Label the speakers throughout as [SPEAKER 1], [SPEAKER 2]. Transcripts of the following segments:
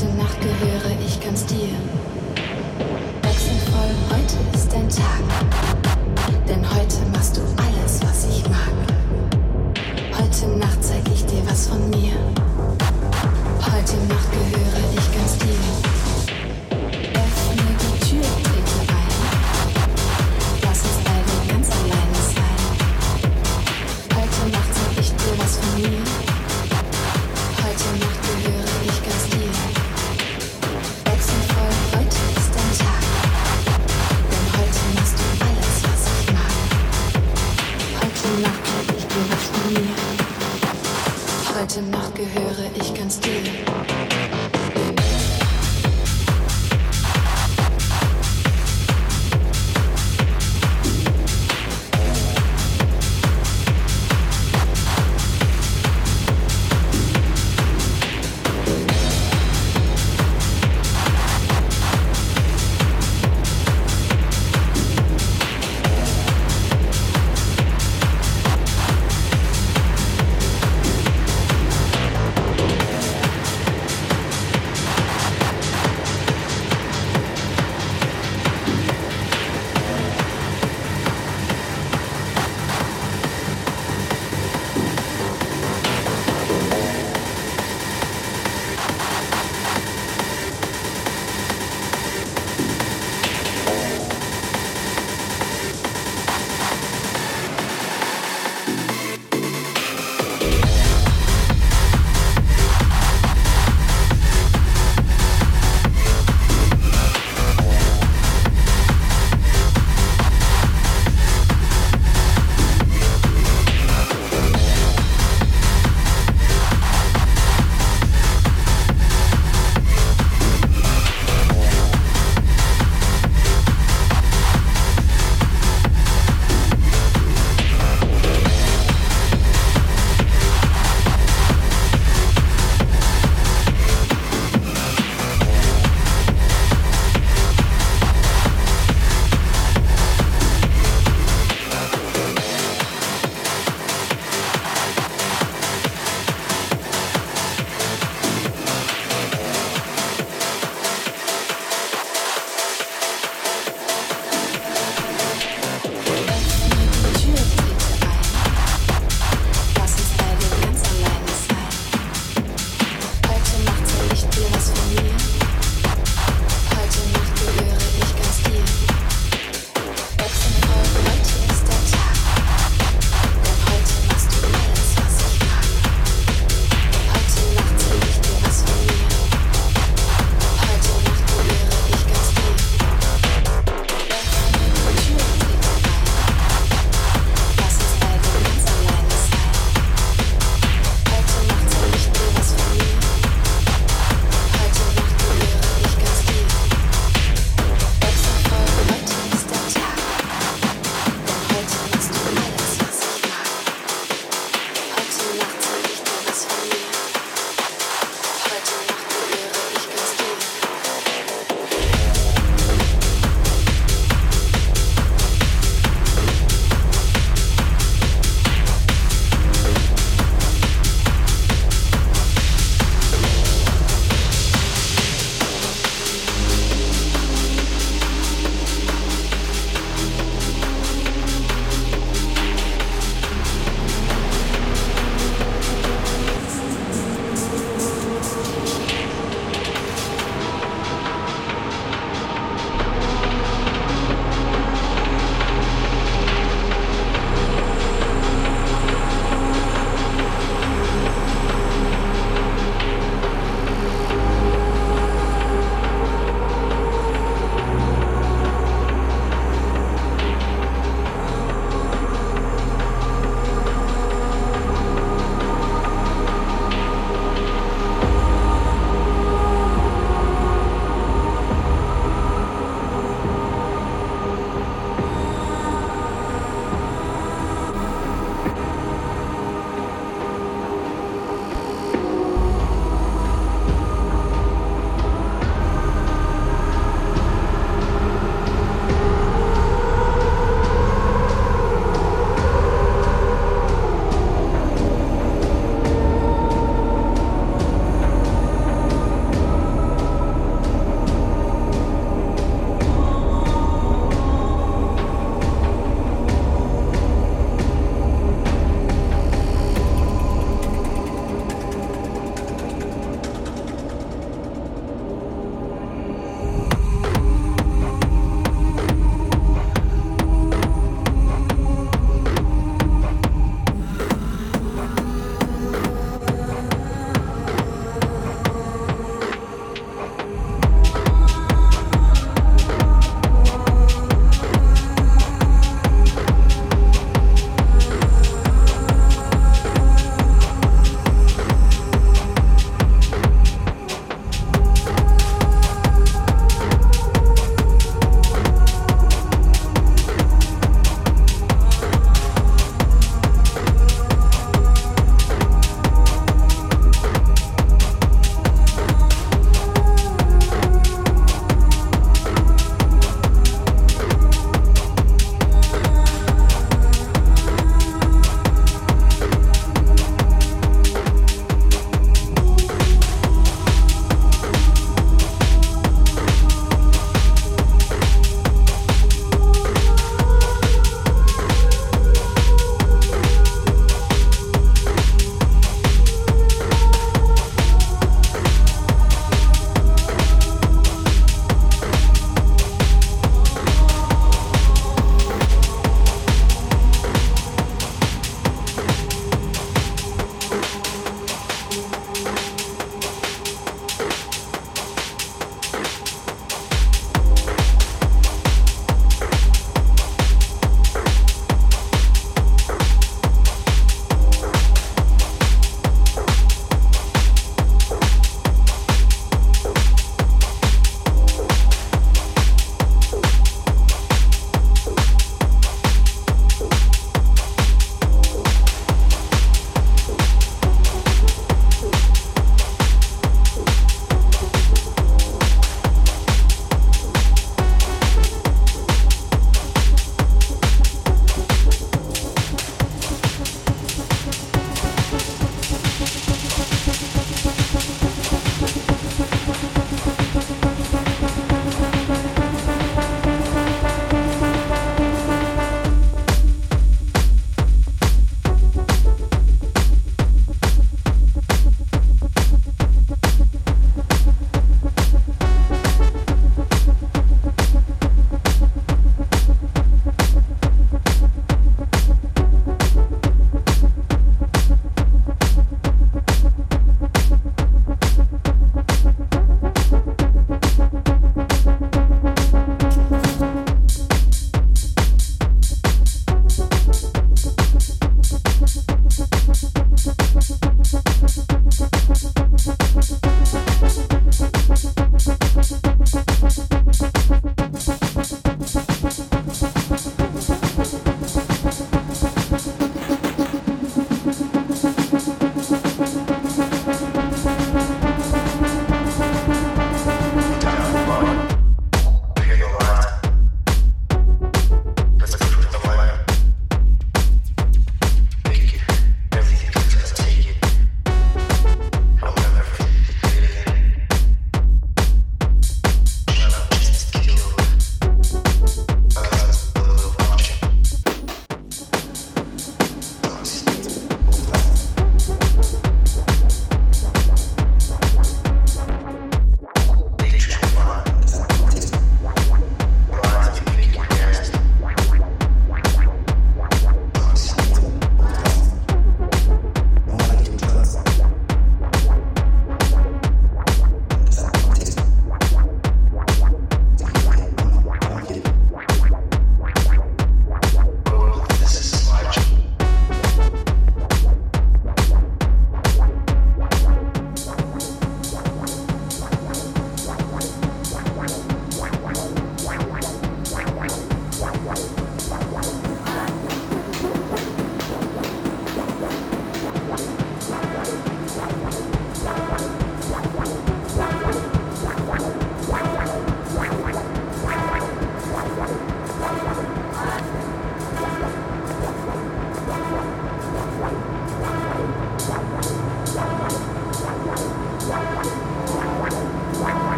[SPEAKER 1] Heute Nacht gehöre ich ganz dir. Wechselvoll, heute ist dein Tag. Denn heute machst du alles, was ich mag. Heute Nacht zeig ich dir was von mir. Heute Nacht gehöre ich ganz dir.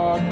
[SPEAKER 1] The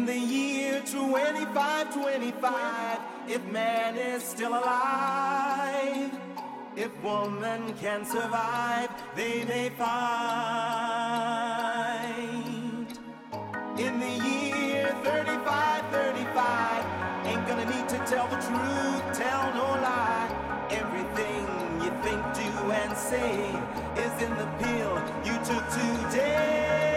[SPEAKER 2] In the year 2525, if man is still alive, if woman can survive, they may find. In the year 3535, ain't gonna need to tell the truth, tell no lie. Everything you think, do, and say is in the pill you took today.